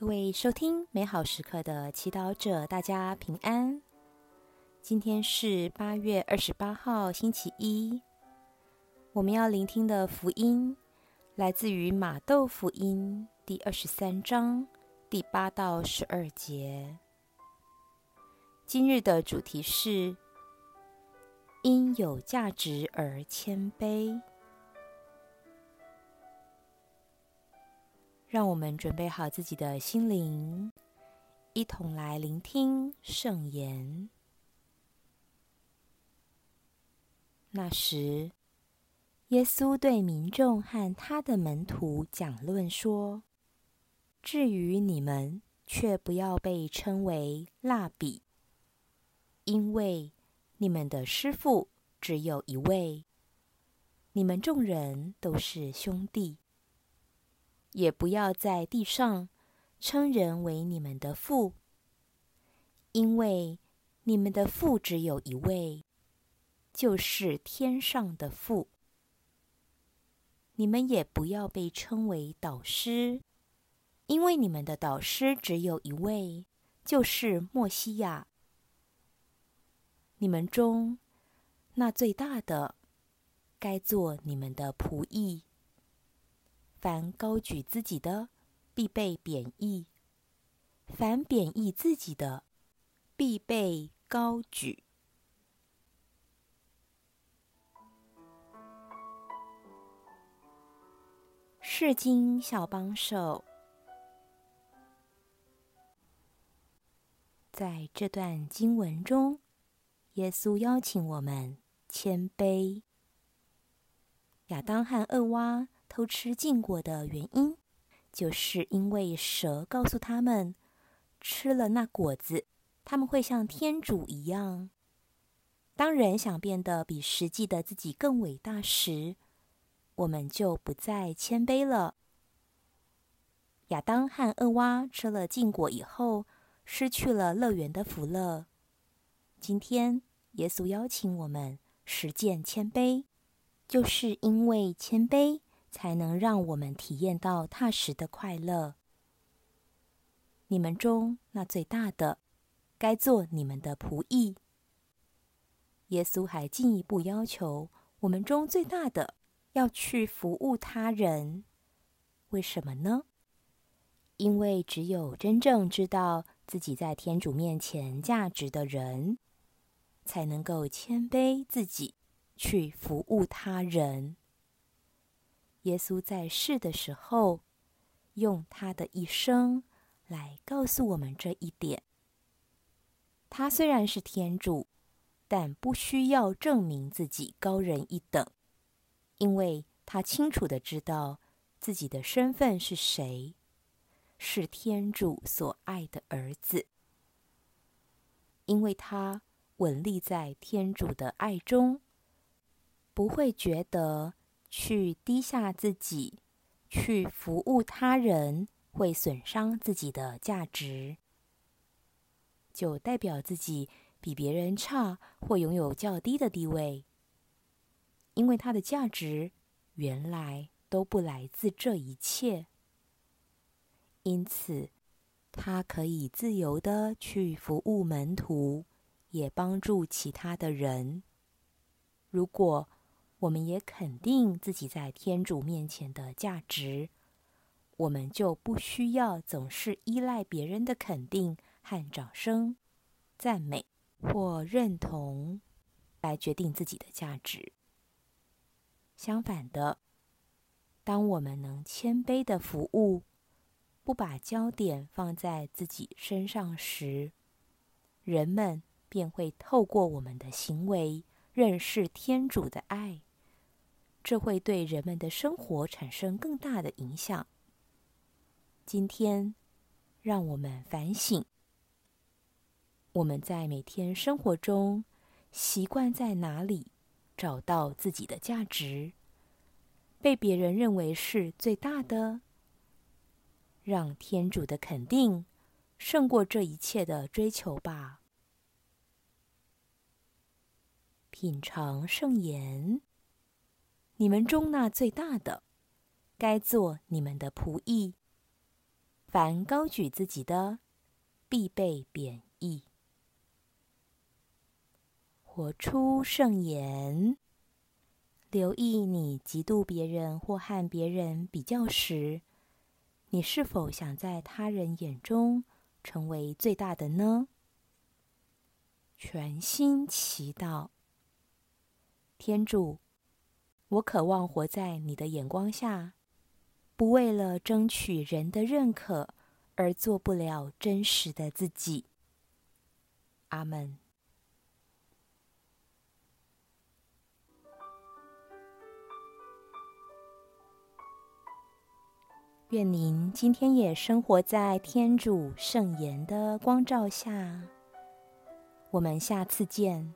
各位收听美好时刻的祈祷者，大家平安。今天是八月二十八号，星期一。我们要聆听的福音来自于马窦福音第二十三章第八到十二节。今日的主题是因有价值而谦卑。让我们准备好自己的心灵，一同来聆听圣言。那时，耶稣对民众和他的门徒讲论说：“至于你们，却不要被称为蜡笔，因为你们的师父只有一位，你们众人都是兄弟。”也不要在地上称人为你们的父，因为你们的父只有一位，就是天上的父。你们也不要被称为导师，因为你们的导师只有一位，就是默西亚。你们中那最大的，该做你们的仆役。凡高举自己的，必被贬义；凡贬义自己的，必被高举。释经小帮手，在这段经文中，耶稣邀请我们谦卑。亚当和厄娃。偷吃禁果的原因，就是因为蛇告诉他们，吃了那果子，他们会像天主一样。当人想变得比实际的自己更伟大时，我们就不再谦卑了。亚当和厄娃吃了禁果以后，失去了乐园的福乐。今天，耶稣邀请我们实践谦卑，就是因为谦卑。才能让我们体验到踏实的快乐。你们中那最大的，该做你们的仆役。耶稣还进一步要求我们中最大的要去服务他人。为什么呢？因为只有真正知道自己在天主面前价值的人，才能够谦卑自己，去服务他人。耶稣在世的时候，用他的一生来告诉我们这一点。他虽然是天主，但不需要证明自己高人一等，因为他清楚的知道自己的身份是谁，是天主所爱的儿子。因为他稳立在天主的爱中，不会觉得。去低下自己，去服务他人，会损伤自己的价值，就代表自己比别人差，或拥有较低的地位。因为他的价值原来都不来自这一切，因此他可以自由地去服务门徒，也帮助其他的人。如果我们也肯定自己在天主面前的价值，我们就不需要总是依赖别人的肯定和掌声、赞美或认同来决定自己的价值。相反的，当我们能谦卑的服务，不把焦点放在自己身上时，人们便会透过我们的行为认识天主的爱。这会对人们的生活产生更大的影响。今天，让我们反省：我们在每天生活中习惯在哪里找到自己的价值，被别人认为是最大的，让天主的肯定胜过这一切的追求吧。品尝圣言。你们中那最大的，该做你们的仆役。凡高举自己的，必被贬抑。活出圣言。留意你嫉妒别人或和别人比较时，你是否想在他人眼中成为最大的呢？全心祈祷，天主，我渴望活在你的眼光下，不为了争取人的认可而做不了真实的自己。阿门。愿您今天也生活在天主圣言的光照下。我们下次见。